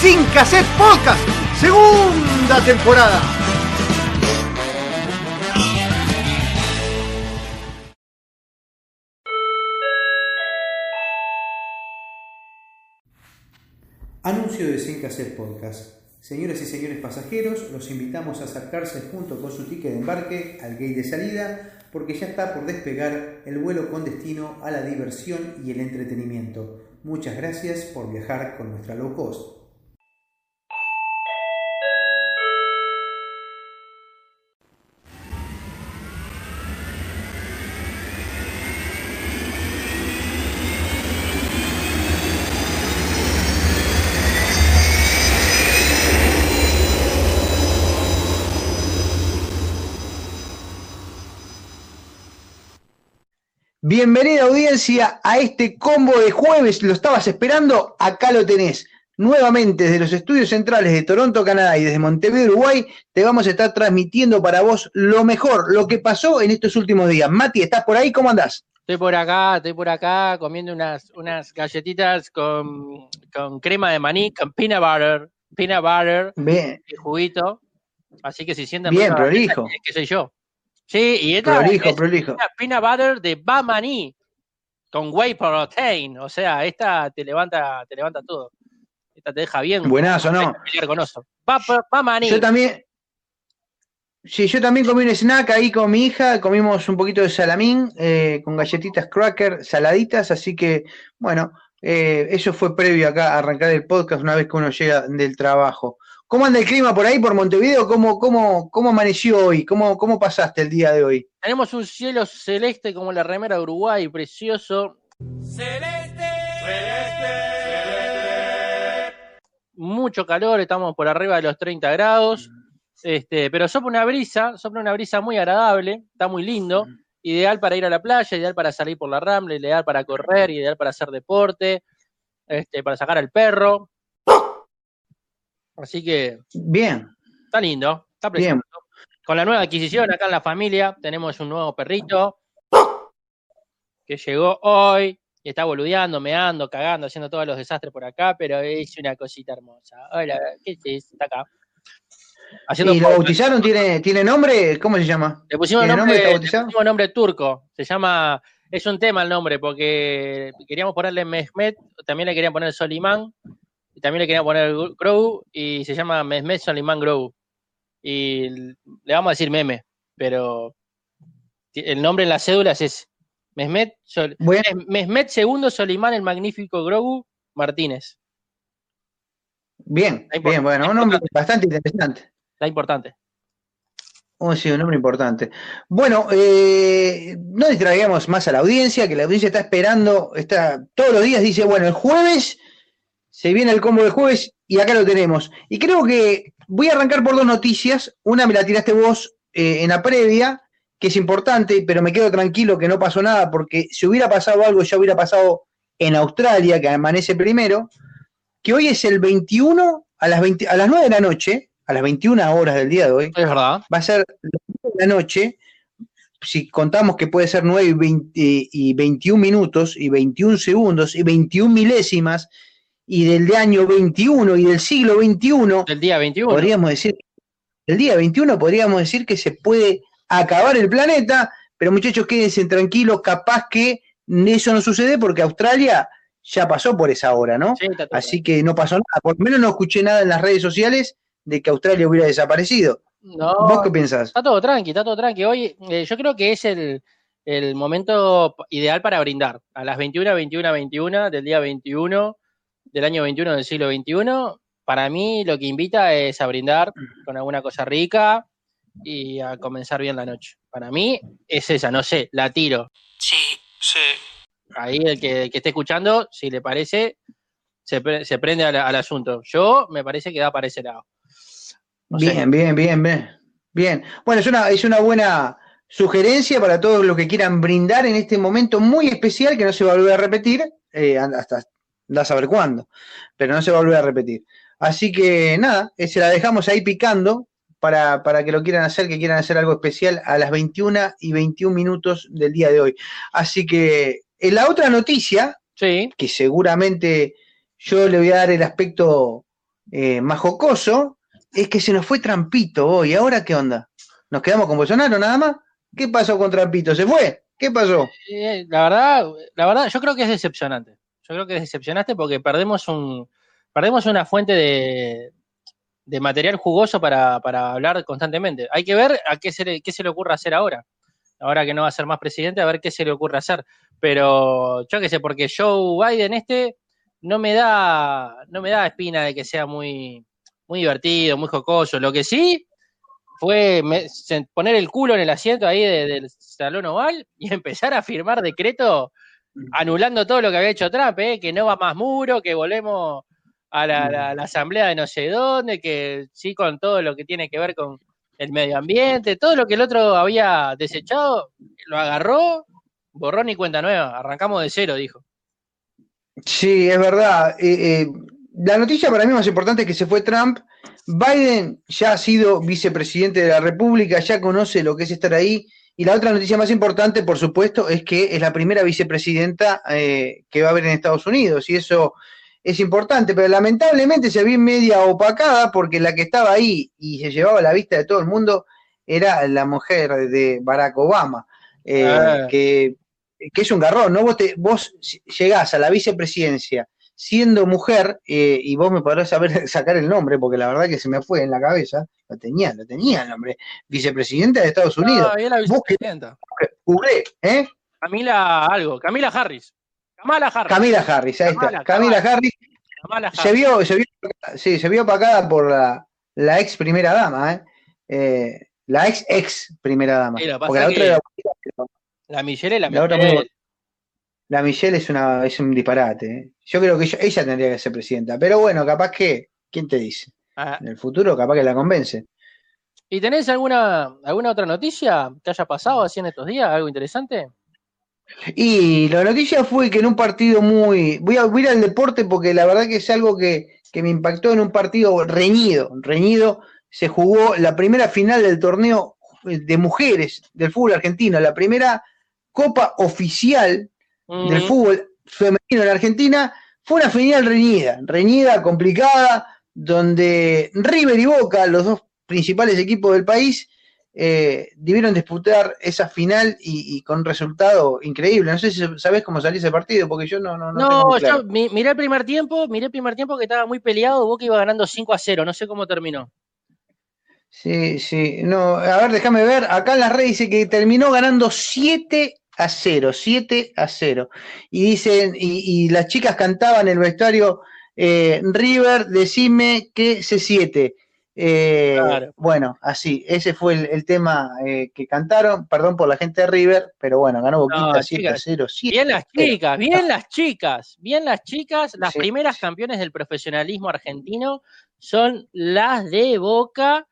Sin Cassette Podcast, segunda temporada. Anuncio de Sin Cassette Podcast. Señoras y señores pasajeros, los invitamos a acercarse junto con su ticket de embarque al gate de salida porque ya está por despegar el vuelo con destino a la diversión y el entretenimiento. Muchas gracias por viajar con nuestra low cost. Bienvenida audiencia a este combo de jueves. ¿Lo estabas esperando? Acá lo tenés. Nuevamente desde los estudios centrales de Toronto, Canadá y desde Montevideo, Uruguay, te vamos a estar transmitiendo para vos lo mejor, lo que pasó en estos últimos días. Mati, ¿estás por ahí? ¿Cómo andás? Estoy por acá, estoy por acá comiendo unas, unas galletitas con, con crema de maní, con peanut butter, peanut butter Bien. y juguito. Así que si sienten Bien, galleta, es que soy yo. Sí, y esta Prolijo, es prolijo. una peanut butter de Bamaní con whey protein. O sea, esta te levanta, te levanta todo. Esta te deja bien. Buenazo, ¿no? con oso. Ba- ba- Bamaní. Yo también. Sí, yo también comí un snack ahí con mi hija, comimos un poquito de salamín eh, con galletitas cracker saladitas, así que bueno, eh, eso fue previo acá a arrancar el podcast una vez que uno llega del trabajo. ¿Cómo anda el clima por ahí, por Montevideo? ¿Cómo, cómo, cómo amaneció hoy? ¿Cómo, ¿Cómo pasaste el día de hoy? Tenemos un cielo celeste como la remera de Uruguay, precioso. Mucho calor, estamos por arriba de los 30 grados. Este, pero sopla una brisa, sopla una brisa muy agradable, está muy lindo, ideal para ir a la playa, ideal para salir por la rambla, ideal para correr, ideal para hacer deporte, este, para sacar al perro. Así que Bien, está lindo, está precioso. Con la nueva adquisición acá en la familia tenemos un nuevo perrito que llegó hoy y está boludeando, meando, cagando, haciendo todos los desastres por acá, pero es una cosita hermosa. Hola, ¿qué es? Está acá. Haciendo ¿Y lo bautizaron? ¿Tiene, ¿Tiene nombre? ¿Cómo se llama? Le pusimos ¿Tiene nombre, nombre? ¿Está le pusimos nombre turco. Se llama, es un tema el nombre, porque queríamos ponerle Mehmet, también le querían poner Solimán, y también le querían poner Grogu, y se llama Mehmet Solimán Grogu. Y le vamos a decir meme, pero el nombre en las cédulas es Mehmet, Sol- Bueno. II Solimán el Magnífico Grogu Martínez. Bien, bien, bueno, un nombre bastante interesante. Está importante. Oh, sí, un nombre importante. Bueno, eh, no distraigamos más a la audiencia, que la audiencia está esperando, está todos los días dice, bueno, el jueves se viene el combo de jueves y acá lo tenemos. Y creo que voy a arrancar por dos noticias. Una me la tiraste vos eh, en la previa, que es importante, pero me quedo tranquilo que no pasó nada, porque si hubiera pasado algo, ya hubiera pasado en Australia, que amanece primero, que hoy es el 21 a las, 20 a las 9 de la noche, a las 21 horas del día de hoy, Es verdad. va a ser las 9 de la noche, si contamos que puede ser 9 y, 20 y 21 minutos y 21 segundos y 21 milésimas y del de año 21 y del siglo 21, Del día 21. podríamos decir, el día 21 podríamos decir que se puede acabar el planeta, pero muchachos quédense tranquilos, capaz que eso no sucede porque Australia ya pasó por esa hora, ¿no? Sí, Así que no pasó nada, por lo menos no escuché nada en las redes sociales de que Australia hubiera desaparecido. No, ¿Vos qué pensás? Está todo tranqui, está todo tranqui. Hoy eh, yo creo que es el, el momento ideal para brindar. A las 21, 21, 21 del día 21 del año 21 del siglo 21, para mí lo que invita es a brindar con alguna cosa rica y a comenzar bien la noche. Para mí es esa, no sé, la tiro. Sí, sí. Ahí el que, el que esté escuchando, si le parece, se, prende al, asunto. Yo me parece que da para ese lado. bien, bien, bien, bien. Bien. Bueno, es una, es una buena sugerencia para todos los que quieran brindar en este momento muy especial que no se va a volver a repetir, eh, hasta da a saber cuándo, pero no se va a volver a repetir. Así que nada, eh, se la dejamos ahí picando para, para, que lo quieran hacer, que quieran hacer algo especial a las 21 y 21 minutos del día de hoy. Así que en la otra noticia, sí. que seguramente yo le voy a dar el aspecto eh, más jocoso, es que se nos fue Trampito hoy. ¿Ahora qué onda? ¿Nos quedamos con Bolsonaro nada más? ¿Qué pasó con Trampito? ¿Se fue? ¿Qué pasó? Eh, la verdad, la verdad, yo creo que es decepcionante. Yo creo que es decepcionante porque perdemos un, perdemos una fuente de, de material jugoso para, para, hablar constantemente. Hay que ver a qué se, le, qué se le ocurre hacer ahora. Ahora que no va a ser más presidente, a ver qué se le ocurre hacer. Pero yo qué sé, porque Joe Biden este no me da, no me da espina de que sea muy, muy divertido, muy jocoso. Lo que sí fue poner el culo en el asiento ahí del salón oval y empezar a firmar decreto anulando todo lo que había hecho Trump, ¿eh? que no va más muro, que volvemos a la, asamblea de no sé dónde, que sí con todo lo que tiene que ver con el medio ambiente, todo lo que el otro había desechado, lo agarró, borró ni cuenta nueva, arrancamos de cero, dijo. Sí, es verdad. Eh, eh, la noticia para mí más importante es que se fue Trump. Biden ya ha sido vicepresidente de la República, ya conoce lo que es estar ahí. Y la otra noticia más importante, por supuesto, es que es la primera vicepresidenta eh, que va a haber en Estados Unidos. Y eso es importante, pero lamentablemente se vio media opacada porque la que estaba ahí y se llevaba la vista de todo el mundo era la mujer de Barack Obama, ah. que que es un garrón, ¿no? Vos, te, vos llegás a la vicepresidencia siendo mujer, eh, y vos me podrás saber sacar el nombre, porque la verdad que se me fue en la cabeza, lo tenía, lo tenía el nombre, vicepresidenta de Estados Unidos. No, la vicepresidenta. ¿eh? Camila algo, Camila Harris. Camila Harris. Camila Harris, ahí está. Camila, Harris. Se vio, se vio, sí, se vio opacada por la, la ex primera dama, ¿eh? eh la ex ex primera dama. porque la otra era la Michelle, la, Michelle. La Michelle es, una, es un disparate. ¿eh? Yo creo que ella, tendría que ser presidenta. Pero bueno, capaz que, ¿quién te dice? Ah. En el futuro, capaz que la convence. ¿Y tenés alguna, alguna otra noticia que haya pasado así en estos días? ¿Algo interesante? Y la noticia fue que en un partido muy. Voy a, ir al deporte porque la verdad que es algo que, que me impactó en un partido reñido. Reñido. Se jugó la primera final del torneo de mujeres del fútbol argentino, la primera copa oficial del fútbol femenino en Argentina, fue una final reñida, reñida, complicada, donde River y Boca, los dos principales equipos del país, eh, debieron disputar esa final y, con resultado increíble. No sé si sabes cómo salió ese partido, porque yo no. No, no, no yo miré el primer tiempo, miré el primer tiempo que estaba muy peleado, Boca iba ganando 5 a 0, no sé cómo terminó. Sí, sí. No, a ver, déjame ver. Acá en la red dice que terminó ganando 7 a 0, 7 a 0. Y dicen, y, las chicas cantaban en el vestuario, eh, River, decime que se 7. Eh, bueno, así, ese fue el, tema eh, que cantaron. Perdón por la gente de River, pero bueno, ganó Boquita 7 a 0. bien las chicas, bien las chicas, bien las chicas. Las primeras campeones del profesionalismo argentino son las de Boca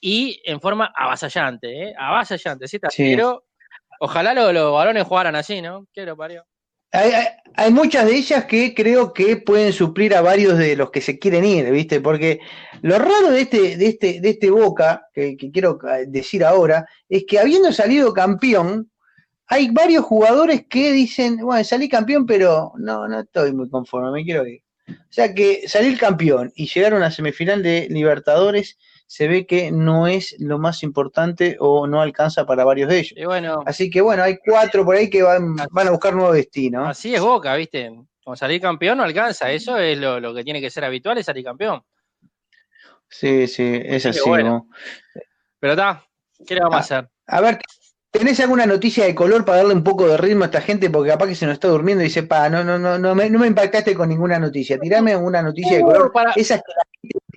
y en forma avasallante, ¿eh? Avasallante, ¿sí? Ojalá los, los varones jugaran así, ¿no? ¿Qué lo parió? Hay, hay, muchas de ellas que creo que pueden suplir a varios de los que se quieren ir, ¿viste? Porque lo raro de este, de este, de este Boca, que, quiero decir ahora, es que habiendo salido campeón, hay varios jugadores que dicen, bueno, salí campeón, pero no, no estoy muy conforme, me quiero ir. O sea que salir campeón y llegar a una semifinal de Libertadores se ve que no es lo más importante o no alcanza para varios de ellos. bueno, así que bueno, hay cuatro por ahí que van, van a buscar nuevo destino. Así es Boca, ¿viste? Con salir campeón no alcanza, eso es lo, que tiene que ser habitual, es salir campeón. Sí, sí, es así. Pero está, ¿qué le vamos a hacer? A ver, ¿Tenés alguna noticia de color para darle un poco de ritmo a esta gente? Porque capaz que se nos está durmiendo y dice, pa, no, no, no, no me, no me impactaste con ninguna noticia. Tirame una noticia de color. Para, esa que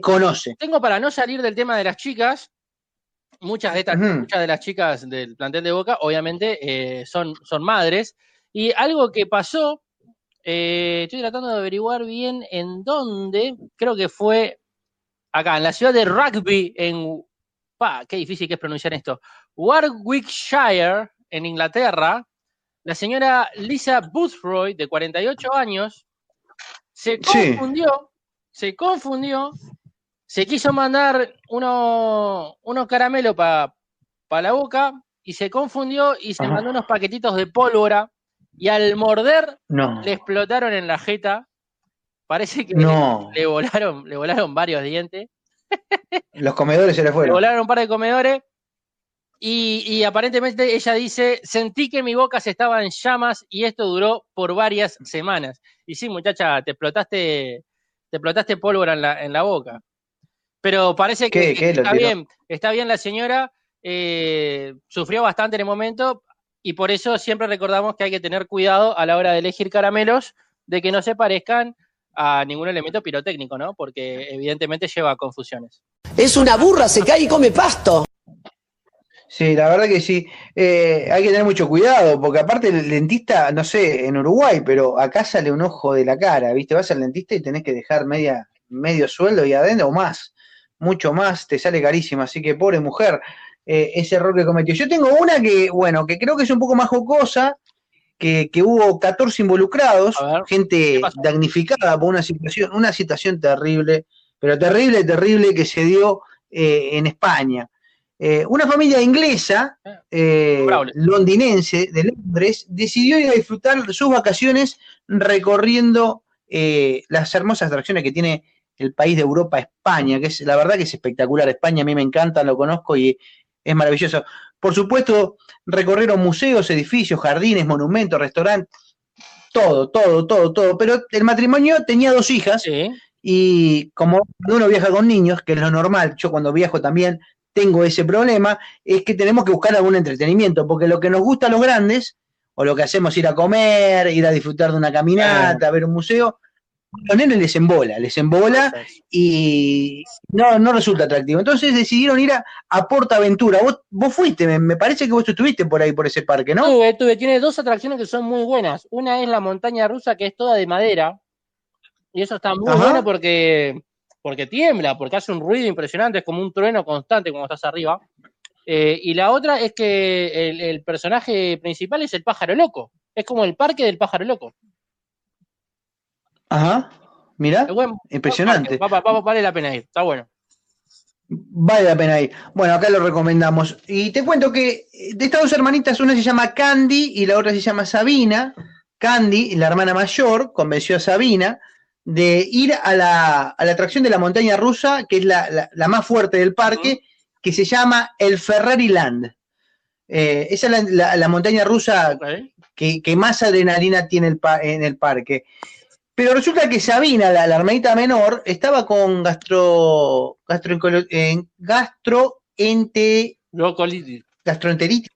conoce. Tengo para no salir del tema de las chicas. Muchas de estas, muchas de las chicas del plantel de Boca, obviamente, eh, son, son madres. Y algo que pasó Eh, estoy tratando de averiguar bien en dónde. Creo que fue acá, en la ciudad de Rugby, en. Pa, qué difícil que es pronunciar esto. Warwickshire, en Inglaterra. La señora Lisa Boothroyd, de 48 años, se confundió, se confundió, se quiso mandar unos uno caramelos para la boca y se confundió y se mandó unos paquetitos de pólvora y al morder le explotaron en la jeta. Parece que le, volaron, le volaron varios dientes. Los comedores se le fueron. Le volaron un par de comedores. Y, aparentemente ella dice, sentí que mi boca se estaba en llamas y esto duró por varias semanas. Y sí, muchacha, te explotaste, te explotaste pólvora en la, en la boca. Pero parece que, está bien, está bien la señora, eh, sufrió bastante en el momento, y por eso siempre recordamos que hay que tener cuidado a la hora de elegir caramelos de que no se parezcan a ningún elemento pirotécnico, ¿no? Porque evidentemente lleva a confusiones. Es una burra, se cae y come pasto. Sí, la verdad que sí. Eh, hay que tener mucho cuidado, porque aparte el dentista, no sé, en Uruguay, pero acá sale un ojo de la cara, ¿viste? Vas al dentista y tenés que dejar media, medio sueldo y adentro o más, mucho más, te sale carísimo. Así que pobre mujer, eh, ese error que cometió. Yo tengo una que, bueno, que creo que es un poco más jocosa, que, hubo 14 involucrados, gente damnificada por una situación, una situación terrible, pero terrible, terrible que se dio eh, en España. Eh, una familia inglesa, londinense, de Londres, decidió ir a disfrutar sus vacaciones recorriendo las hermosas atracciones que tiene el país de Europa, España, que es la verdad que es espectacular. España a mí me encanta, lo conozco y es maravilloso. Por supuesto, recorrieron museos, edificios, jardines, monumentos, restaurantes, todo, todo, todo, todo. Pero el matrimonio tenía dos hijas y como uno viaja con niños, que es lo normal, yo cuando viajo también tengo ese problema, es que tenemos que buscar algún entretenimiento, porque lo que nos gusta a los grandes, o lo que hacemos ir a comer, ir a disfrutar de una caminata, a ver un museo, los nenes les embola, les embola y no, no resulta atractivo. Entonces decidieron ir a, a Portaventura. Vos, vos fuiste, me, parece que vos estuviste por ahí, por ese parque, ¿no? Estuve, estuve. Tiene dos atracciones que son muy buenas. Una es la montaña rusa, que es toda de madera. Y eso está muy bueno porque, porque tiembla, porque hace un ruido impresionante, es como un trueno constante cuando estás arriba. Eh, y la otra es que el, el personaje principal es el pájaro loco. Es como el parque del pájaro loco. Ajá, mira, impresionante. vale la pena ir, está bueno. Vale la pena ir. Bueno, acá lo recomendamos. Y te cuento que de estas dos hermanitas, una se llama Candy y la otra se llama Sabina. Candy, la hermana mayor, convenció a Sabina de ir a la, atracción de la montaña rusa, que es la, más fuerte del parque, que se llama el Ferrari Land. Eh, esa es la, montaña rusa que, más adrenalina tiene el, en el parque. Pero resulta que Sabina, la, hermanita menor, estaba con gastro, gastro, gastroente, gastroenteritis.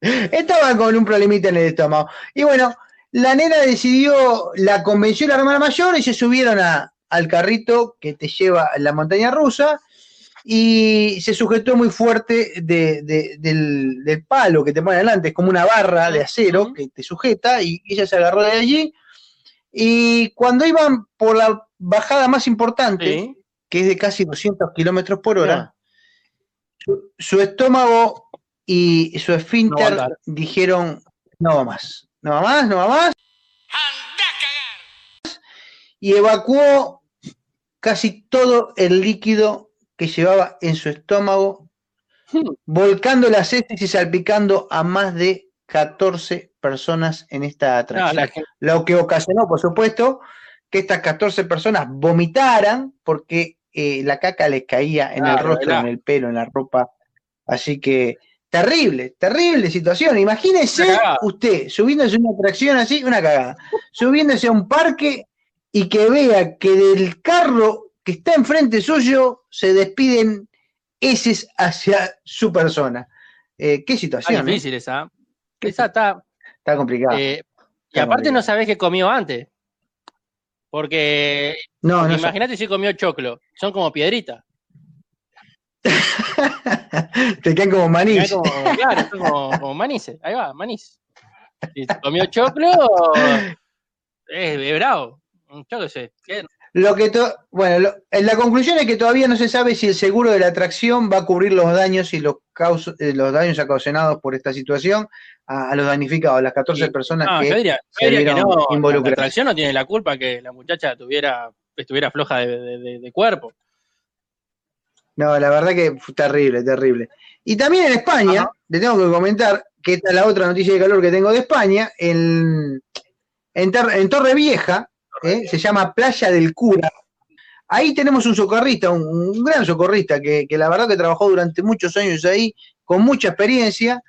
Estaba con un problemita en el estómago. Y bueno, la nena decidió, la convenció la hermana mayor y se subieron al carrito que te lleva a la montaña rusa y se sujetó muy fuerte del, palo que te pone adelante, es como una barra de acero que te sujeta y ella se agarró de allí. Y cuando iban por la bajada más importante, que es de casi 200 kilómetros por hora, su, estómago y su esfínter dijeron, no va más, no va más, no va más. Y evacuó casi todo el líquido que llevaba en su estómago, volcando las heces y salpicando a más de 14 personas en esta atracción. Lo que ocasionó, por supuesto, que estas 14 personas vomitaran porque eh, la caca les caía en el rostro, en el pelo, en la ropa. Así que terrible, terrible situación. Imagínese usted subiéndose a una atracción así, una cagada, subiéndose a un parque y que vea que del carro que está enfrente suyo se despiden ese hacia su persona. Eh, ¿Qué situación? Es difícil esa. Esa está. Está complicada. Eh, y aparte no sabés qué comió antes. Porque no, imagínate si comió choclo. Son como piedritas. Te quedan como manís. claro, son como, como manices. Ahí va, manís. Si comió choclo, es, es bravo. Yo qué sé. Lo que to- bueno, lo- la conclusión es que todavía no se sabe si el seguro de la atracción va a cubrir los daños y los, eh, los daños ocasionados por esta situación a, a los damnificados, a las 14 Y- personas No, que yo diría, se yo diría que no. La involucradas. atracción no tiene la culpa que la muchacha tuviera, estuviera floja de, de- de- de cuerpo. No, la verdad que fue terrible, terrible. Y también en España, Ajá. le tengo que comentar que esta es la otra noticia de calor que tengo de España, en, en, en Torre Vieja, ¿eh? se llama Playa del Cura. Ahí tenemos un socorrista, un, un gran socorrista, que, que la verdad que trabajó durante muchos años ahí, con mucha experiencia,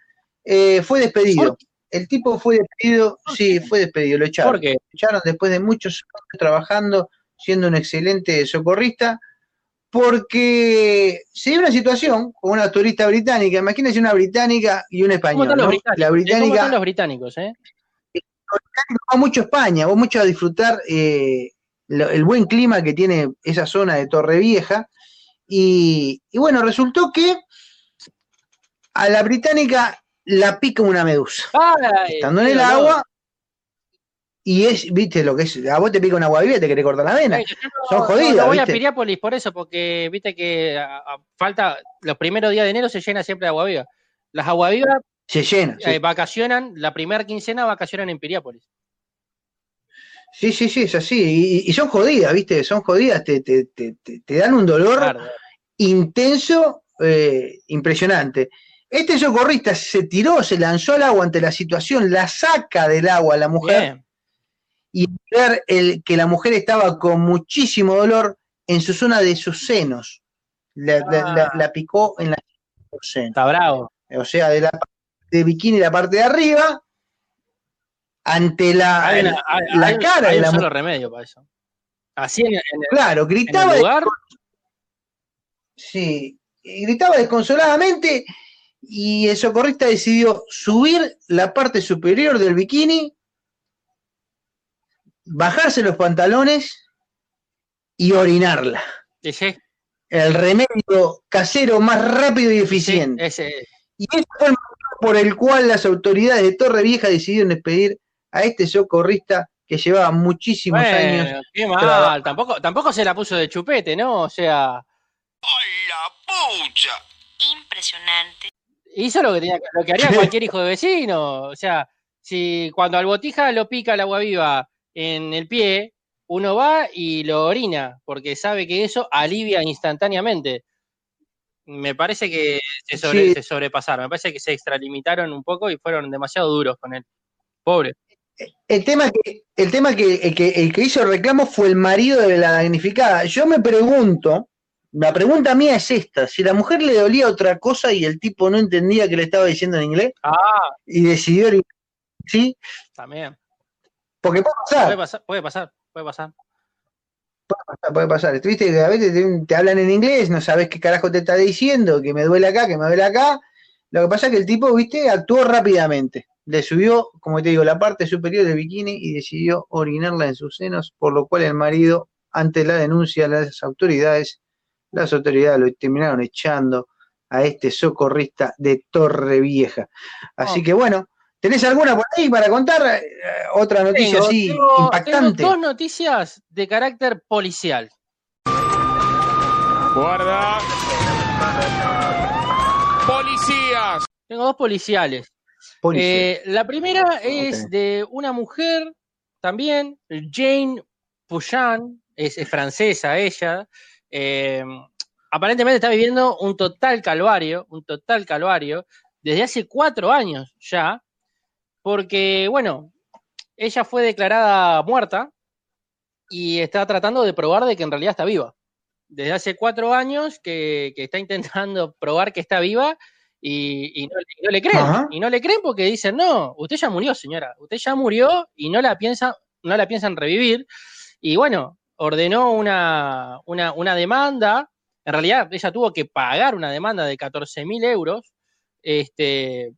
eh, fue despedido. El tipo fue despedido, sí, fue despedido, lo echaron. Porque Lo echaron después de muchos años trabajando, siendo un excelente socorrista, porque se dio una situación con una turista británica, imagínense una británica y un ¿cómo español. están los ¿no? británicos? La ¿Cómo británica están los británicos, eh? Va mucho a España, va mucho a disfrutar eh, lo- el buen clima que tiene esa zona de Torrevieja. Y, y bueno, resultó que a la británica la pica una medusa. Ay, Estando en el agua, y es, viste lo que es, a vos te pica una agua viva y te querés cortar la vena. Ay, no- Son jodidas, No, voy a ¿viste? Piriápolis por eso, porque viste que a- a- falta, los primeros días de enero se llena siempre de agua viva. Las aguavivas Se llena. sí. eh, vacacionan, la primera quincena vacacionan en Piriápolis. Sí, sí, sí, es así. Y, y son jodidas, ¿viste? Son jodidas, te, te, te, te- dan un dolor Claro. intenso, eh, impresionante. Este socorrista se tiró, se lanzó al agua ante la situación, la saca del agua a la mujer Bien. y ver el, que la mujer estaba con muchísimo dolor en su zona de sus senos. La, la- la- Ah. la picó en la senos. Está bravo. O sea, de la de bikini, la parte de arriba, ante la, Hay, una- hay- la hay- cara hay de la mujer. remedio para eso. Así en, en el, Claro, en gritaba el lugar, Sí, gritaba desconsoladamente y el socorrista decidió subir la parte superior del bikini, bajarse los pantalones y orinarla. dije, El remedio casero más rápido y sí, eficiente. ese, Y ese fue el por el cual las autoridades de Torre Vieja decidieron despedir a este socorrista que llevaba muchísimos años. qué mal, tampoco, tampoco se la puso de chupete, ¿no? O sea, Impresionante. hizo lo que tenía que- lo que haría cualquier hijo de vecino. O sea, si cuando al botija lo pica el agua viva en el pie, uno va y lo orina, porque sabe que eso alivia instantáneamente. Me parece que se, sobre- Sí. se sobrepasaron, me parece que se extralimitaron un poco y fueron demasiado duros con él. Pobre. El tema que, el tema que, el que, el que hizo el reclamo fue el marido de la damnificada. Yo me pregunto, la pregunta mía es esta, si la mujer le dolía otra cosa y el tipo no entendía que le estaba diciendo en inglés Ah, y decidió sí, también. porque puede Puede pasar, pasar, puede pasar, puede pasar. puede pasar. Viste que a veces te, te hablan en inglés, no sabes qué carajo te está diciendo, que me duele acá, que me duele acá. Lo que pasa es que el tipo, viste, actuó rápidamente. Le subió, como te digo, la parte superior del bikini y decidió orinarla en sus senos, por lo cual el marido, ante la denuncia de las autoridades, las autoridades lo terminaron echando a este socorrista de Torre Vieja. Así Oh. que bueno, ¿tenés alguna por ahí para contar? Eh, otra noticia Tengo- así tengo- impactante. tengo dos noticias de carácter policial. Guarda. Policías. Tengo dos policiales. Policía. Eh, la primera es de una mujer también, Jane Pouchan, es, es francesa ella. eh, aparentemente está viviendo un total calvario, un total calvario, desde hace cuatro años ya, porque, bueno, ella fue declarada muerta y está tratando de probar de que en realidad está viva. Desde hace cuatro años que, que está intentando probar que está viva y, y no, y no le creen. Ajá. Y no le creen porque dicen, no, usted ya murió, señora. Usted ya murió y no la piensa, no la piensan revivir. Y bueno, ordenó una, una, una demanda. En realidad, ella tuvo que pagar una demanda de 14 mil euros. Este,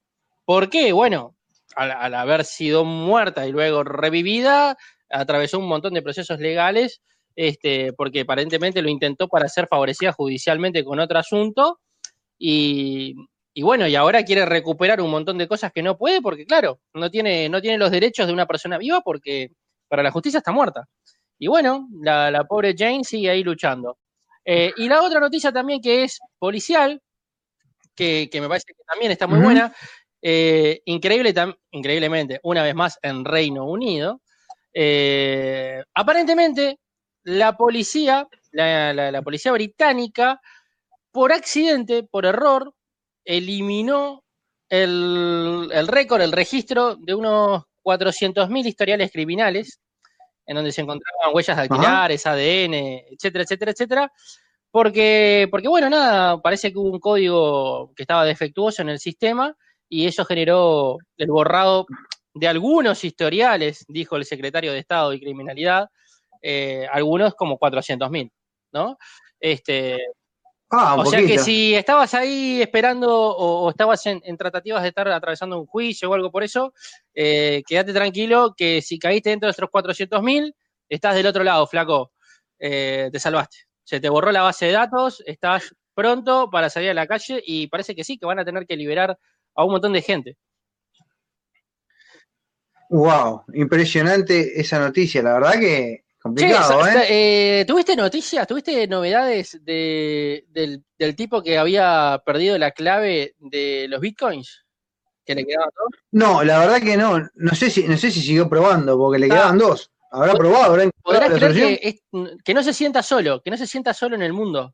¿Por qué? Bueno, al, al haber sido muerta y luego revivida, atravesó un montón de procesos legales, este, porque aparentemente lo intentó para ser favorecida judicialmente con otro asunto. Y, y bueno, y ahora quiere recuperar un montón de cosas que no puede porque, claro, no tiene, no tiene los derechos de una persona viva porque para la justicia está muerta. Y bueno, la, pobre Jane sigue ahí luchando. Eh, y la otra noticia también que es policial, que, me parece que también está muy buena, eh, increíble, increíblemente, una vez más en Reino Unido, eh, aparentemente la policía, la, policía británica, por accidente, por error, eliminó el, el récord, el registro de unos 400.000 historiales criminales, en donde se encontraban huellas dactilares, ADN, etcétera, etcétera, etcétera, porque, porque, bueno, nada, parece que hubo un código que estaba defectuoso en el sistema y eso generó el borrado de algunos historiales, dijo el secretario de Estado y Criminalidad, eh, algunos como 400.000, ¿no? Este, ah, o sea que si estabas ahí esperando o, estabas en, tratativas de estar atravesando un juicio o algo por eso, eh, quédate tranquilo que si caíste dentro de esos 400.000, estás del otro lado, flaco, eh, te salvaste. Se te borró la base de datos, estás pronto para salir a la calle y parece que sí, que van a tener que liberar a un montón de gente. Wow, impresionante esa noticia, la verdad que complicado, ¿eh? ¿eh? ¿Tuviste noticias, tuviste novedades del, tipo que había perdido la clave de los bitcoins? ¿Que le quedaban dos? No, la verdad que no. No sé si, no sé si siguió probando, porque le ah. quedaban dos. Habrá probado, habrá que, que, no se sienta solo, que no se sienta solo en el mundo.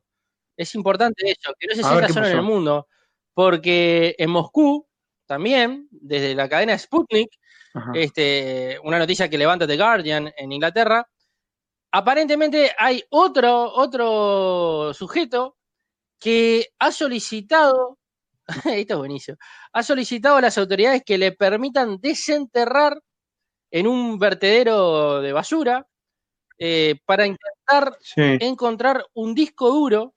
Es importante eso, que no se sienta solo en el mundo. Porque en Moscú, también, desde la cadena Sputnik, este, una noticia que levanta The Guardian en Inglaterra, aparentemente hay otro, otro sujeto que ha solicitado, esto es buenísimo, ha solicitado a las autoridades que le permitan desenterrar en un vertedero de basura eh, para intentar encontrar un disco duro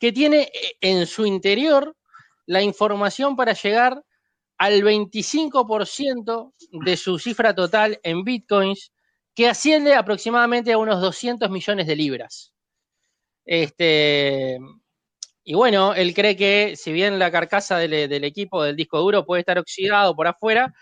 que tiene eh, en su interior la información para llegar al 25% de su cifra total en bitcoins, que asciende aproximadamente a unos 200 millones de libras. Este, y bueno, él cree que si bien la carcasa del, equipo del disco duro puede estar oxidado por afuera,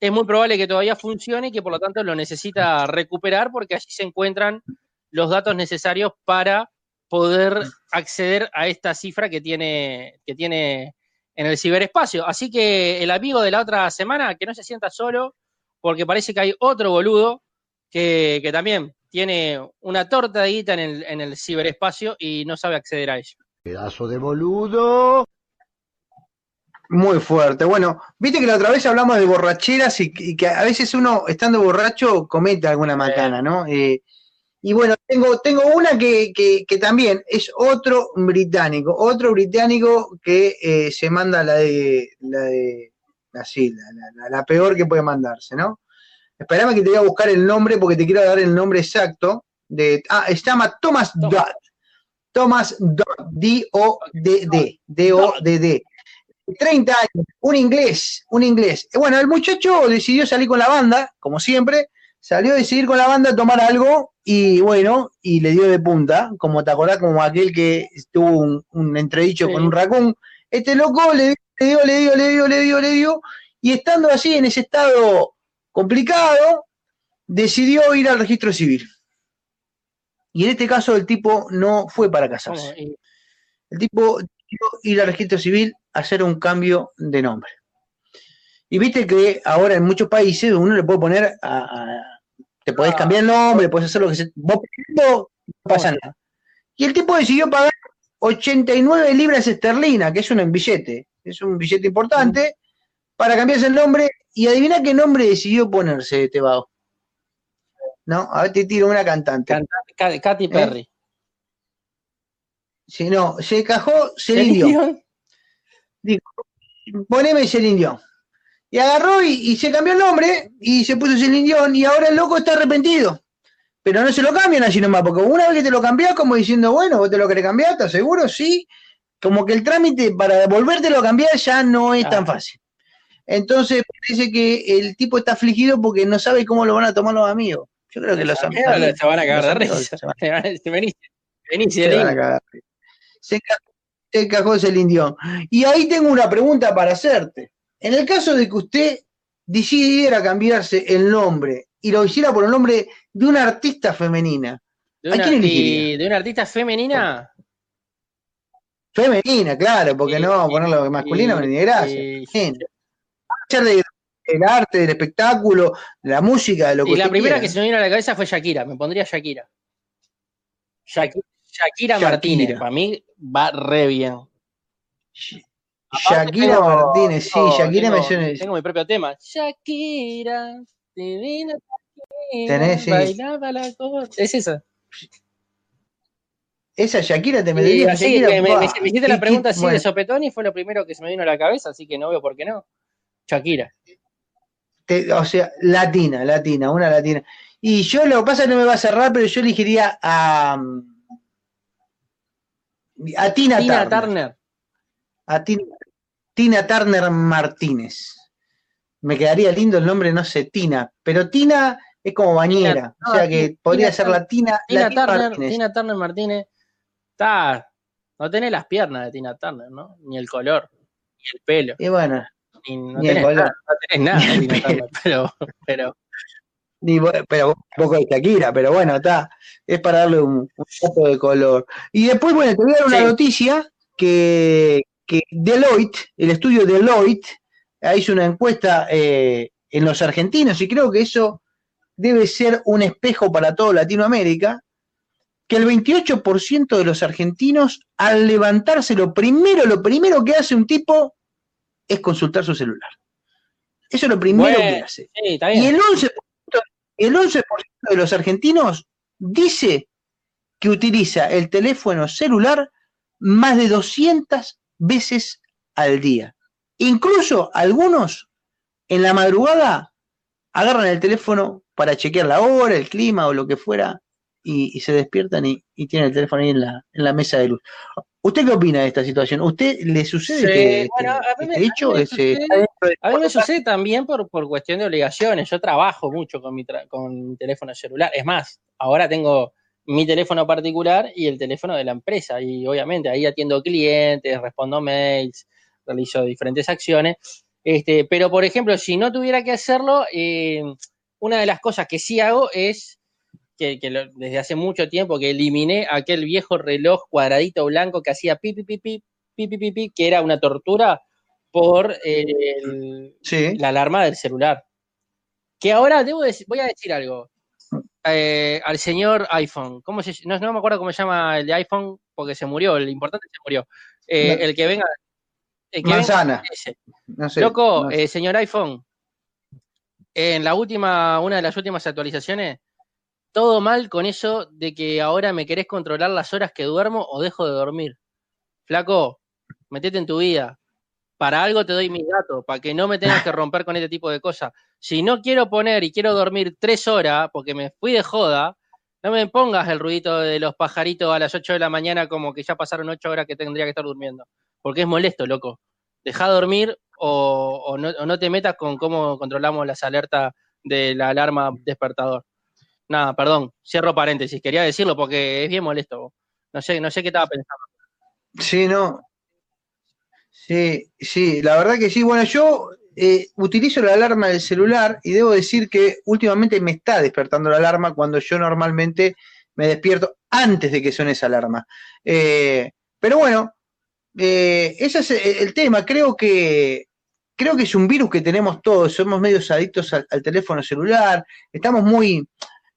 es muy probable que todavía funcione y que por lo tanto lo necesita recuperar porque allí se encuentran los datos necesarios para poder acceder a esta cifra que tiene, que tiene en el ciberespacio. Así que el amigo de la otra semana, que no se sienta solo, porque parece que hay otro boludo que, también tiene una torta de guita en el, en el ciberespacio y no sabe acceder a ella. Pedazo de boludo. Muy fuerte. Bueno, viste que la otra vez hablamos de borracheras y, que a veces uno, estando borracho, comete alguna macana, ¿no? Eh, y bueno, tengo, tengo una que, que, también es otro británico, otro británico que eh, se manda la de, la de, así, la, la, peor que puede mandarse, ¿no? Esperame que te voy a buscar el nombre porque te quiero dar el nombre exacto de, ah, se llama Thomas Dodd. Thomas Dodd, D-O-D-D, D-O-D-D. 30 años, un inglés, un inglés. Bueno, el muchacho decidió salir con la banda, como siempre, salió a decidir con la banda a tomar algo y bueno, y le dio de punta, como te acordás, como aquel que tuvo un, entredicho con un racún. Este loco le dio, le dio, le dio, le dio, le dio, y estando así en ese estado complicado, decidió ir al registro civil. Y en este caso el tipo no fue para casarse. El tipo decidió ir al registro civil a hacer un cambio de nombre. Y viste que ahora en muchos países uno le puede poner a te podés ah. cambiar el nombre, puedes hacer lo que se. Vos no pasa nada. Y el tipo decidió pagar 89 libras esterlinas, que es un billete, es un billete importante, para cambiarse el nombre. Y adivina qué nombre decidió ponerse este vago. ¿No? A ver, te tiro una cantante. Katy ¿Eh? Perry. Sí, no, se cajó Celine Dion. Dijo, poneme Celine Dion. Y agarró y, se cambió el nombre y se puso el Dion y ahora el loco está arrepentido. Pero no se lo cambian así nomás, porque una vez que te lo cambias, como diciendo, bueno, vos te lo querés cambiar, ¿estás seguro? Sí. Como que el trámite para volvértelo a cambiar ya no es tan fácil. Entonces parece que el tipo está afligido porque no sabe cómo lo van a tomar los amigos. Yo creo que los amigos. Se van a cagar de risa. Se, van a cagar. el cajón es el indio. Y ahí tengo una pregunta para hacerte. En el caso de que usted decidiera cambiarse el nombre y lo hiciera por el nombre de una artista femenina, ¿A quién elegiría? de una artista femenina. femenina, claro, porque Y- no vamos a ponerlo masculino ni de gracia. de- del arte, del espectáculo, de la música, de lo que Y la primera quiera. que se me vino a la cabeza fue Shakira, me pondría Shakira. Shaki- Shakira, Shakira. Martínez, para mí va re bien. Aparte Shakira tengo- Martínez, sí, Shakira me tengo, suena. tengo mi propio tema. Shakira, divina Shakira, Tenés, sí. bailaba la cosa. Es esa. Esa Shakira te me diría. así, Shakira, me, me- me- me hiciste la pregunta así bueno, de sopetón y fue lo primero que se me vino a la cabeza, así que no veo por qué no. Shakira. te- o sea, latina, latina, una latina. Y yo lo que pasa es que no me va a cerrar, pero yo elegiría a. A Tina, Tina Turner. Turner. A Tina, Tina Turner Martínez. Me quedaría lindo el nombre, no sé, Tina. Pero Tina es como bañera. no, o sea que Tina- podría Tina ser la Tina, Tina la Tina Turner, Martínez. Tina Turner Martínez. Está. No tenés las piernas de Tina Turner, ¿no? Ni el color, ni el pelo. Y bueno, Ni, no, Ni el color. nada, no tenés nada de Tina pelo. Turner, pero, pero ni pero un poco de Shakira, pero bueno, está. Es para darle un, un poco de color. Y después, bueno, te voy a dar una Sí. noticia que, que Deloitte, el estudio Deloitte, hizo una encuesta eh, en los argentinos y creo que eso debe ser un espejo para todo Latinoamérica, que el 28% de los argentinos al levantarse lo primero, lo primero que hace un tipo es consultar su celular. Eso es lo primero Bueno, que hace. sí, Y el 11%, el 11 de los argentinos dice que utiliza el teléfono celular más de 200 veces al día. Incluso algunos en la madrugada agarran el teléfono para chequear la hora, el clima o lo que fuera y, y se despiertan y, y tienen el teléfono ahí en la, en la mesa de luz. ¿Usted qué opina de esta situación? ¿Usted le sucede Sí, este, bueno, a mí me- este hecho? a mí me Ese- sucede- está dentro de- A mí me sucede también por, por cuestión de obligaciones. Yo trabajo mucho con mi, tra- con mi teléfono celular. Es más, ahora tengo mi teléfono particular y el teléfono de la empresa. Y obviamente ahí atiendo clientes, respondo mails, realizo diferentes acciones. Este, pero, por ejemplo, si no tuviera que hacerlo, eh, una de las cosas que sí hago es que, desde hace mucho tiempo que eliminé aquel viejo reloj cuadradito blanco que hacía pi, pi, pi, pi, que era una tortura por eh, el, la alarma del celular. Que ahora debo decir, voy a decir algo. Eh, al señor iPhone, ¿cómo se, no, no me acuerdo cómo se llama el de iPhone, porque se murió, el importante se murió. Eh, No. el que venga. El que venga Manzana. ese. No sé. Loco, no sé. eh, señor iPhone, en la última, una de las últimas actualizaciones, todo mal con eso de que ahora me querés controlar las horas que duermo o dejo de dormir. Flaco, metete en tu vida. Para algo te doy mis datos, para que no me tengas que romper con este tipo de cosas. Si no quiero poner y quiero dormir tres horas porque me fui de joda, no me pongas el ruidito de los pajaritos a las 8 de la mañana como que ya pasaron ocho horas que tendría que estar durmiendo. Porque es molesto, loco. Deja dormir o, o no, o no te metas con cómo controlamos las alertas de la alarma despertador. Nada, perdón, cierro paréntesis, quería decirlo porque es bien molesto. No sé, no sé qué estaba pensando. Sí, no. Sí, sí, la verdad que sí. Bueno, yo eh, utilizo la alarma del celular y debo decir que últimamente me está despertando la alarma cuando yo normalmente me despierto antes de que suene esa alarma. Eh, pero bueno, eh, ese es el el tema. Creo que creo que es un virus que tenemos todos. Somos medios adictos al, al teléfono celular. Estamos muy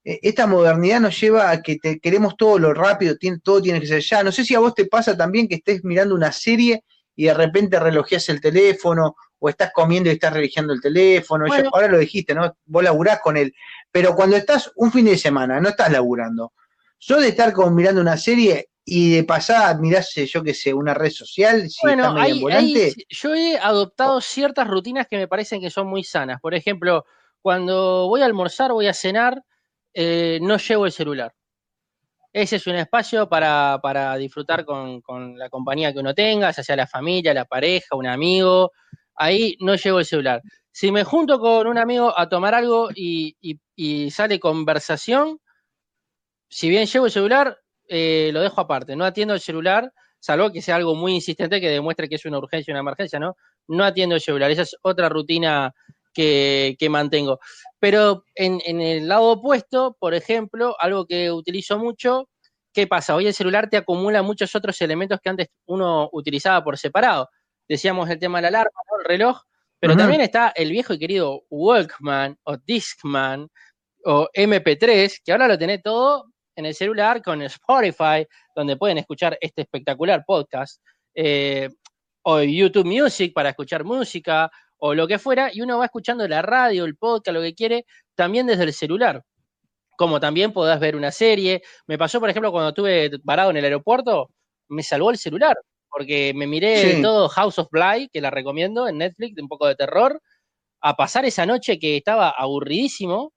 eh, esta modernidad nos lleva a que te, queremos todo lo rápido, tiene, todo tiene que ser ya. No sé si a vos te pasa también que estés mirando una serie y de repente relojeas el teléfono o estás comiendo y estás relojeando el teléfono. Bueno. Ahora lo dijiste, ¿no? Vos laburás con él. Pero cuando estás un fin de semana, no estás laburando. Yo de estar como mirando una serie y de pasada mirás, eh, yo qué sé, una red social, si está Bueno, medio hay- ambulante. hay- yo he adoptado ciertas rutinas que me parecen que son muy sanas. Por ejemplo, cuando voy a almorzar, voy a cenar, eh, no llevo el celular. Ese es un espacio para, para disfrutar con, con la compañía que uno tenga, ya sea la familia, la pareja, un amigo. Ahí no llevo el celular. Si me junto con un amigo a tomar algo y, y- sale conversación, si bien llevo el celular, eh, lo dejo aparte. No atiendo el celular salvo que sea algo muy insistente que demuestre que es una urgencia, una emergencia, ¿no? No atiendo el celular, esa es otra rutina que, que mantengo. Pero en, en el lado opuesto, por ejemplo, algo que utilizo mucho, ¿qué pasa? Hoy el celular te acumula muchos otros elementos que antes uno utilizaba por separado. Decíamos el tema de la alarma, ¿no? el reloj, pero también está el viejo y querido Walkman o Discman o MP3, que ahora lo tenés todo en el celular con Spotify, donde pueden escuchar este espectacular podcast, eh, o YouTube Music para escuchar música, o lo que fuera, y uno va escuchando la radio, el podcast, lo que quiere, también desde el celular. Como también podás ver una serie. Me pasó, por ejemplo, cuando estuve parado en el aeropuerto, me salvó el celular, porque me miré Sí. todo House of Bly, que la recomiendo en Netflix, de un poco de terror, a pasar esa noche que estaba aburridísimo,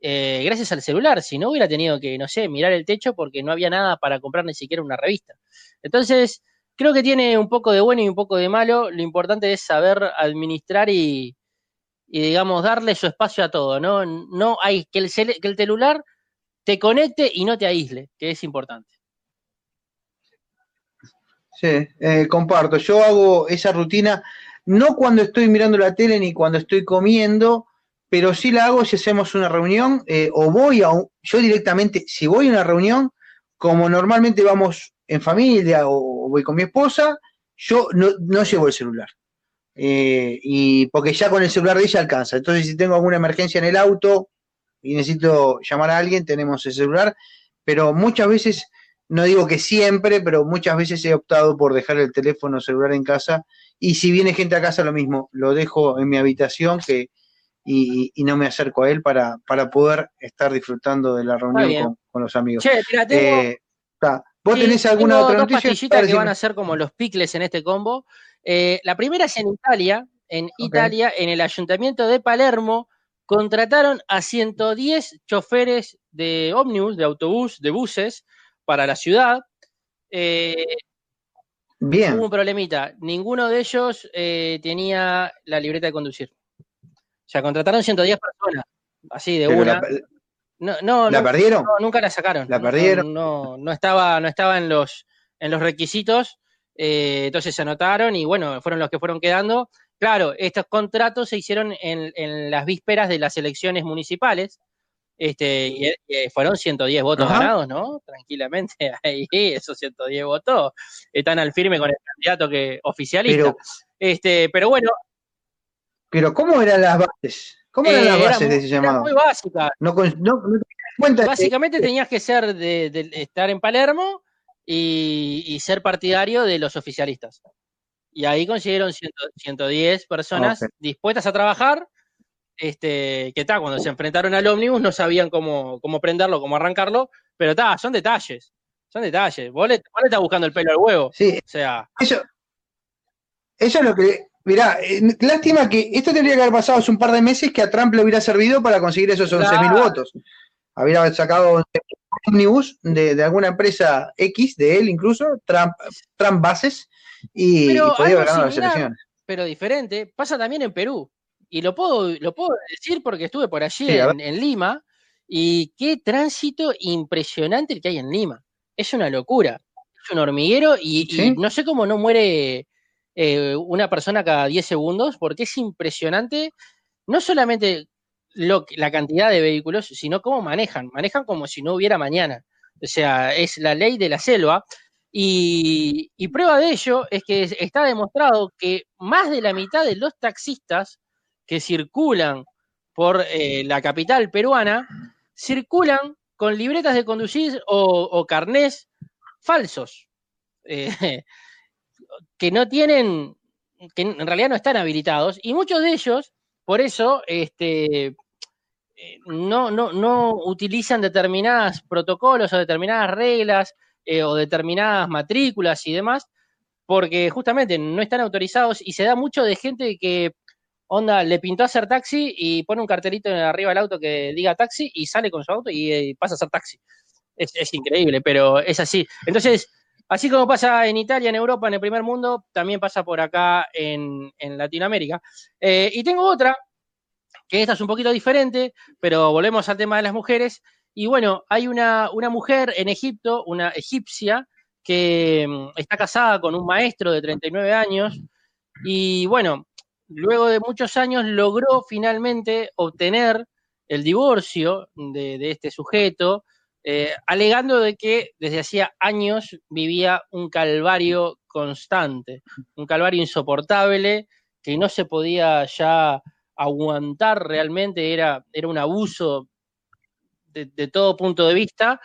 eh, gracias al celular. Si no, hubiera tenido que, no sé, mirar el techo porque no había nada para comprar ni siquiera una revista. Entonces, creo que tiene un poco de bueno y un poco de malo. Lo importante es saber administrar y, digamos, darle su espacio a todo, ¿no? No hay que el, cel- que el celular te conecte y no te aísle, que es importante. Sí, eh, comparto. Yo hago esa rutina no cuando estoy mirando la tele ni cuando estoy comiendo, pero sí la hago si hacemos una reunión eh, o voy a un- yo directamente, si voy a una reunión, como normalmente vamos en familia o voy con mi esposa, yo no, no llevo el celular. Eh, y porque ya con el celular de ella alcanza. Entonces, si tengo alguna emergencia en el auto y necesito llamar a alguien, tenemos el celular. Pero muchas veces no digo que siempre, pero muchas veces he optado por dejar el teléfono celular en casa y si viene gente a casa lo mismo, lo dejo en mi habitación que, y, y no me acerco a él para, para poder estar disfrutando de la reunión con, con los amigos. Che, mira, tengo, Eh, ¿Vos Sí, tenés alguna tengo otra dos noticia? pastillitas que van a ser como los picles en este combo. Eh, la primera es en Italia. En Italia, en el ayuntamiento de Palermo, contrataron a 110 choferes de ómnibus, de autobús, de buses para la ciudad. Eh, Bien. hubo un problemita. Ninguno de ellos eh, tenía la libreta de conducir. O sea, contrataron 110 personas, así de Pero una. la, no, no, ¿la no, perdieron? no, nunca la sacaron. ¿La perdieron? No, no estaba, no estaba en los, en los requisitos. eh, entonces se anotaron y bueno, fueron los que fueron quedando. Claro, estos contratos se hicieron en, en las vísperas de las elecciones municipales. Este, y, y fueron 110 votos Ajá. ganados, ¿no? Tranquilamente, ahí esos 110 votos están al firme con el candidato que oficialista. Pero, este, pero bueno, pero ¿cómo eran las bases? ¿Cómo eran eh, las era bases de ese llamado? muy básica. No, no, no Básicamente tenías que ser de, de estar en Palermo y, y ser partidario de los oficialistas. Y ahí consiguieron 100 110 personas dispuestas a trabajar, este, que está, cuando se enfrentaron al ómnibus no sabían cómo, cómo prenderlo, cómo arrancarlo, pero está, son detalles, son detalles. Vos le, vos le estás buscando el pelo al huevo. Sí, O sea, Eso, eso es lo que. Mirá, eh, lástima que esto tendría que haber pasado hace un par de meses que a Trump le hubiera servido para conseguir esos 11.000 Claro. votos. Habría sacado 11.000 ómnibus de, de alguna empresa X, de él incluso, Trump, Trump Bases, y, Pero y podía haber ganado las similar. elecciones. pero diferente, pasa también en Perú. Y lo puedo, lo puedo decir porque estuve por allí Sí, en, en Lima y qué tránsito impresionante el que hay en Lima. Es una locura. Es un hormiguero y, no sé cómo no muere eh, una persona cada 10 segundos porque es impresionante no solamente lo, la cantidad de vehículos, sino cómo manejan. Manejan como si no hubiera mañana. O sea, es la ley de la selva. Y, prueba de ello es que es- está demostrado que más de la mitad de los taxistas que circulan por eh, la capital peruana circulan con libretas de conducir o, o carnés falsos, eh, que no tienen, que en realidad no están habilitados, y muchos de ellos, por eso, este, eh, no, no, no utilizan determinados protocolos o determinadas reglas eh, o determinadas matrículas y demás, porque justamente no están autorizados y se da mucho de gente que, onda, le pintó hacer taxi y pone un cartelito arriba del auto que diga taxi y sale con su auto y eh, pasa a hacer taxi. Es, es increíble, pero es así. Entonces, así como pasa en Italia, en Europa, en el primer mundo, también pasa por acá en, Latinoamérica. Eh, y tengo otra, que esta es un poquito diferente, pero volvemos al tema de las mujeres. Y bueno, hay una, una mujer en Egipto, una egipcia, que mm, está casada con un maestro de 39 años y bueno, luego de muchos años logró finalmente obtener el divorcio de, este sujeto, eh, alegando de que desde hacía años vivía un calvario constante, un calvario insoportable que no se podía ya aguantar realmente, era, era un abuso de, todo punto de vista.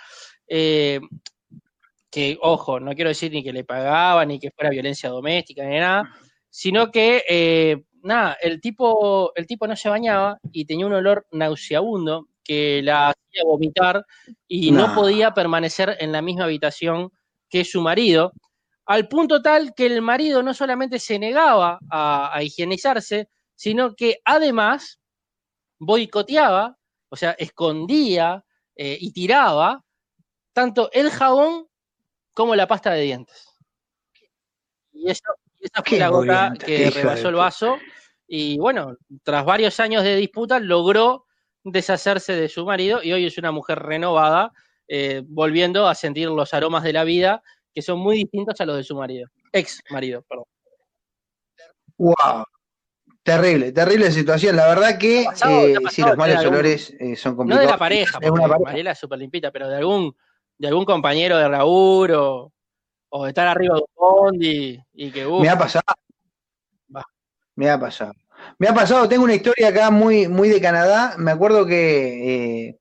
Eh, que, ojo, no quiero decir ni que le pagaba, ni que fuera violencia doméstica, ni nada, sino que, eh, nada, el tipo, el tipo no se bañaba y tenía un olor nauseabundo que la hacía vomitar y no podía permanecer en la misma habitación que su marido, al punto tal que el marido no solamente se negaba a, higienizarse, sino que además boicoteaba, o sea, escondía eh, y tiraba tanto el jabón como la pasta de dientes. Y eso, esa fue la gota que rebasó el vaso. Y bueno, tras varios años de disputa, logró deshacerse de su marido y hoy es una mujer renovada, eh, volviendo a sentir los aromas de la vida que son muy distintos a los de su marido, ex marido, perdón. Wow, terrible, terrible situación. La verdad que eh, sí, los malos olores eh, son complicados. No de la pareja, porque Mariela es súper limpita, pero de algún, de algún compañero de Raúl o, o de estar arriba de un bondi y que Me ha pasado. Me ha pasado. Me ha pasado, tengo una historia acá muy, muy de Canadá. Me acuerdo que eh,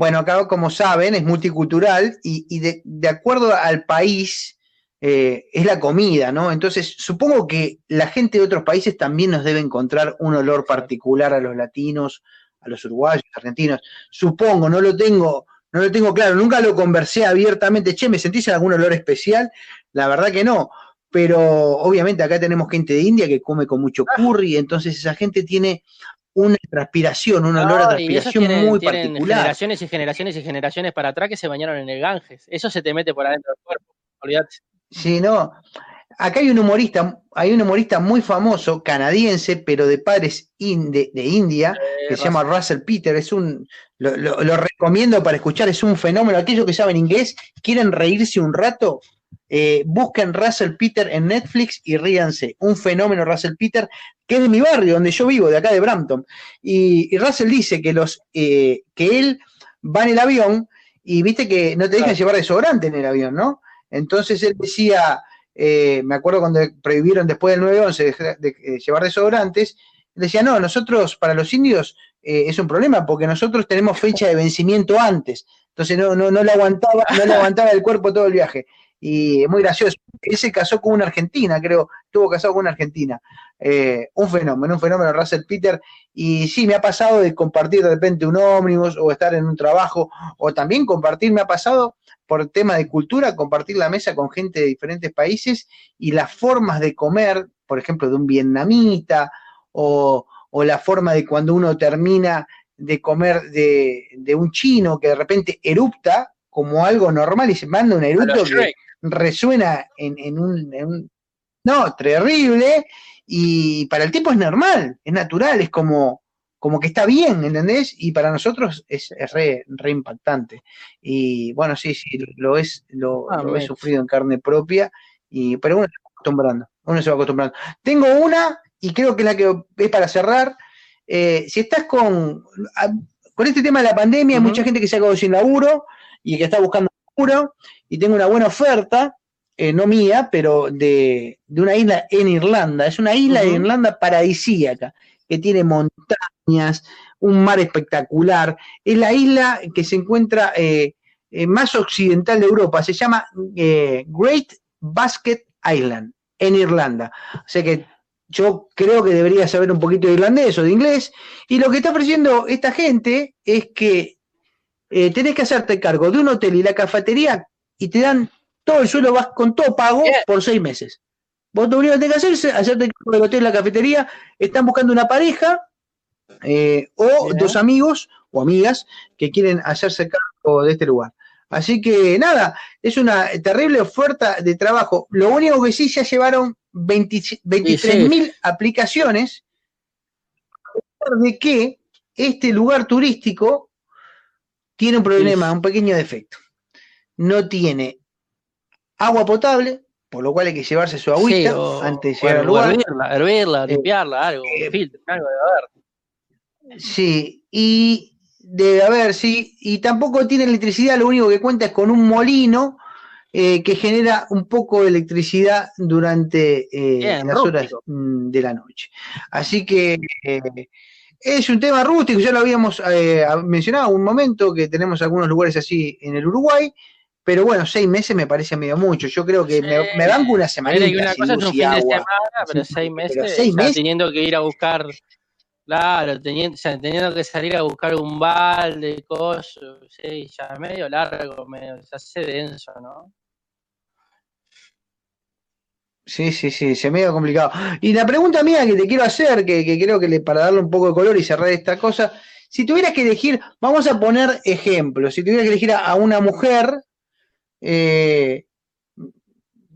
bueno, acá como saben es multicultural y, de, acuerdo al país eh, es la comida, ¿no? Entonces supongo que la gente de otros países también nos debe encontrar un olor particular a los latinos, a los uruguayos, argentinos. Supongo, no lo tengo, no lo tengo claro, nunca lo conversé abiertamente. Che, ¿me sentís en algún olor especial? La verdad que no. Pero obviamente acá tenemos gente de India que come con mucho ah. curry, entonces esa gente tiene una transpiración, un olor a transpiración muy particular. Generaciones y generaciones y generaciones para atrás que se bañaron en el Ganges. Eso se te mete por adentro del cuerpo, olvídate. Sí, no. Acá hay un humorista, hay un humorista muy famoso, canadiense, pero de padres de, India, eh, que se llama Russell Peter. Es un, lo, lo, recomiendo para escuchar, es un fenómeno. Aquellos que saben inglés, quieren reírse un rato, eh, busquen Russell Peter en Netflix y ríanse. Un fenómeno Russell Peter, que es de mi barrio, donde yo vivo, de acá de Brampton. Y, Russell dice que, los, eh, que él va en el avión y viste que no te dejan llevar desodorante en el avión, ¿no? Entonces él decía, eh, me acuerdo cuando prohibieron después del 9-11 de, llevar desodorantes, decía, no, nosotros para los indios es un problema porque nosotros tenemos fecha de vencimiento antes. Entonces no, no, no le aguantaba, no le aguantaba el cuerpo todo el viaje y es muy gracioso. Él se casó con una argentina, creo, estuvo casado con una argentina. Eh, un fenómeno, un fenómeno, Russell Peter. Y sí, me ha pasado de compartir de repente un ómnibus o estar en un trabajo, o también compartir, me ha pasado por tema de cultura, compartir la mesa con gente de diferentes países y las formas de comer, por ejemplo, de un vietnamita, o, o la forma de cuando uno termina de comer de, de un chino que de repente erupta como algo normal y se manda un eructo que resuena en, un, No, terrible. Y para el tipo es normal, es natural, es como, como que está bien, ¿entendés? Y para nosotros es, re, impactante. Y bueno, sí, sí, lo es, lo, ah, he sufrido en carne propia, y, pero uno se va acostumbrando, uno se va acostumbrando. Tengo una, y creo que es la que es para cerrar. Eh, si estás con, con este tema de la pandemia, hay mucha gente que se ha quedado sin laburo y que está buscando y tengo una buena oferta eh, no mía, pero de, una isla en Irlanda. Es una isla de Irlanda paradisíaca, que tiene montañas, un mar espectacular. Es la isla que se encuentra eh, eh, más occidental de Europa. Se llama Great Basket Island, en Irlanda. O sea que yo creo que debería saber un poquito de irlandés o de inglés. Y lo que está ofreciendo esta gente es que tenés que hacerte cargo de un hotel y la cafetería y te dan todo el suelo, vas con todo pago por seis meses. Vos lo único que tenés que hacer es hacerte cargo del hotel, la cafetería, están buscando una pareja eh, o dos amigos o amigas que quieren hacerse cargo de este lugar. Así que nada, es una terrible oferta de trabajo. Lo único que sí ya llevaron 23 mil aplicaciones de que este lugar turístico tiene un problema, un pequeño defecto. No tiene agua potable, por lo cual hay que llevarse su agüita Sí, o- antes de llegar al lugar. hervirla, hervirla, Eh, limpiarla, algo, eh, un filtro, algo debe haber. Sí, y debe haber, sí, y tampoco tiene electricidad, lo único que cuenta es con un molino eh, que genera un poco de electricidad durante eh, Bien, las horas mm, de la noche. Así que es un tema rústico, ya lo habíamos eh, mencionado un momento, que tenemos algunos lugares así en el Uruguay, pero bueno, seis meses me parece medio mucho. Yo creo que me, me banco una semanita que una cosa es un fin de semana, pero Sí, seis pero meses, seis teniendo que ir a buscar, claro, teniendo, o sea, teniendo que salir a buscar un balde, cosas, sí, ya medio largo, medio, se hace denso, ¿no? Sí, sí, sí, se me ha complicado. Y la pregunta mía que te quiero hacer, que, que creo que le, para darle un poco de color y cerrar esta cosa, si tuvieras que elegir, vamos a poner ejemplos, si tuvieras que elegir a, a una mujer, eh,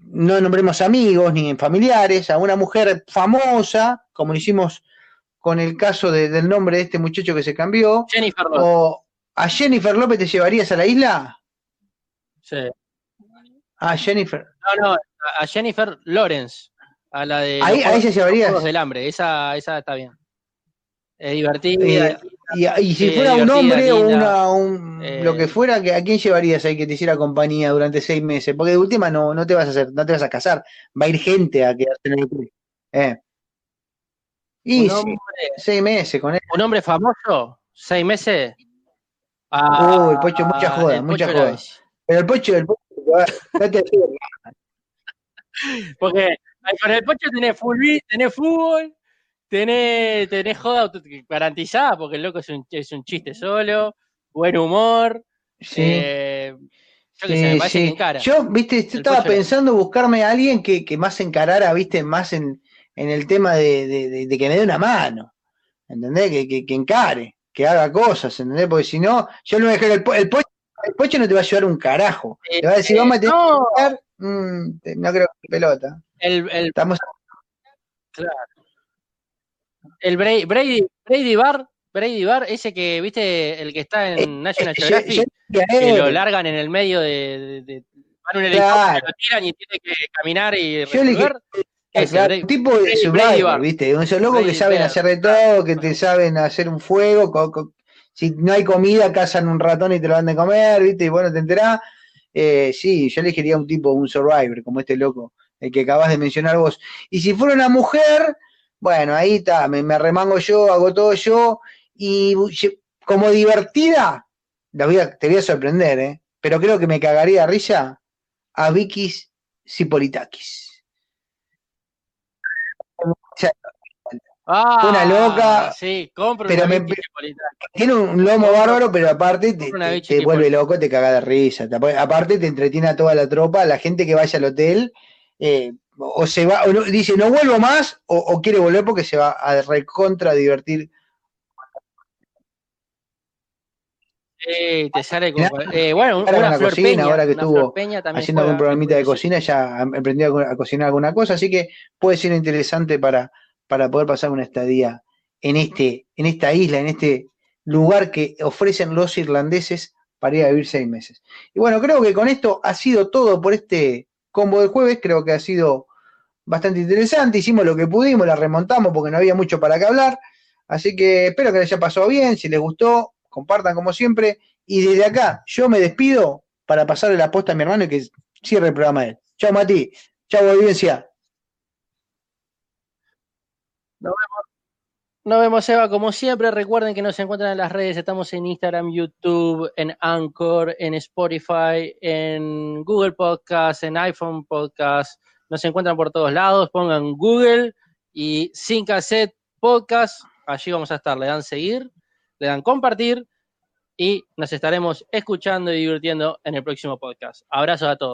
no nombremos amigos ni familiares, a una mujer famosa, como lo hicimos con el caso de- del nombre de este muchacho que se cambió, Jennifer López, o a Jennifer López te llevarías a la isla? sí. A Jennifer. No, no, a- Jennifer Lawrence, a la de Ahí- los a Juegos- ella llevarías. Juegos del Hambre, esa, esa está bien. Es divertida, Eh, y, y si fuera un hombre o una, un- eh, lo que fuera, ¿a quién llevarías ahí que te hiciera compañía durante seis meses? Porque de última no, no te vas a hacer, no te vas a casar, va a ir gente a quedarse en el club. Eh. Y hombre, seis meses con él. un hombre famoso, seis meses. Ah, Uy, el Pocho, mucha joda, el mucha joda. Pero el pocho, el pocho, no te Porque con el Pocho tenés, fulbi- tenés fútbol, tenés, tenés joda garantizada, porque el loco es un, es un chiste solo, buen humor. Sí. eh, yo que Sí, me sí. que encara. Yo, viste, yo estaba Pocho lo- pensando buscarme a alguien que, que más encarara, viste, más en, en el tema de, de- de- de que me dé una mano, ¿entendés? Que, que, que encare, que haga cosas, ¿entendés? Porque si no, yo no voy a dejar el, po- el pocho, el pocho no te va a ayudar un carajo. Te va a decir, Eh, vamos a tener no, que mm, no creo que pelota. el, el, Estamos el Brady, Brady, Brady Bar, Brady Bar, ese que, viste, el que está en National Eh, yo- Geographic, yo- a que lo largan en el medio de, de, de- van un Claro. helicóptero, lo tiran y tiene que caminar y resolver. Claro, Brady- un tipo de Bar. ¿viste? Esos locos que saben Bear. hacer de todo, que te saben hacer un fuego. co- co- si no hay comida, cazan un ratón y te lo dan de comer, ¿viste? Y bueno, te enterás. Eh, sí, yo elegiría un tipo, un survivor, como este loco, el que acabas de mencionar vos. Y si fuera una mujer, bueno, ahí está, me, remango yo, hago todo yo. Y como divertida, la te voy a sorprender, ¿eh? Pero creo que me cagaría de risa a Vicky Cipolitakis. Ah, una loca, Sí, compro pero una me-. Tiene un lomo bárbaro, pero aparte te, Una vuelve loco, te caga de risa. Te- aparte te entretiene a toda la tropa, la gente que vaya al hotel, eh, o se va, o no- dice no vuelvo más, o, o quiere volver porque se va a recontra divertir. Te sale como. Eh, bueno, una flor cocina, peña. ahora que una estuvo Peña haciendo algún programita de cocina, ya a, a cocinar alguna cosa, así que puede ser interesante para, para poder pasar una estadía en, este, en esta isla, en este lugar que ofrecen los irlandeses para ir a vivir seis meses. Y bueno, creo que con esto ha sido todo por este combo del jueves, creo que ha sido bastante interesante, hicimos lo que pudimos, la remontamos porque no había mucho para qué hablar, así que espero que les haya pasado bien, si les gustó, compartan como siempre, y desde acá yo me despido para pasarle la posta a mi hermano y que cierre el programa él. Chao Mati, chao audiencia. Nos vemos, Eva, como siempre. Recuerden que nos encuentran en las redes. Estamos en Instagram, YouTube, en Anchor, en Spotify, en Google Podcast, en iPhone Podcast. Nos encuentran por todos lados. Pongan Google y Sin Cassette Podcast. Allí vamos a estar. Le dan seguir, le dan compartir y nos estaremos escuchando y divirtiendo en el próximo podcast. Abrazos a todos.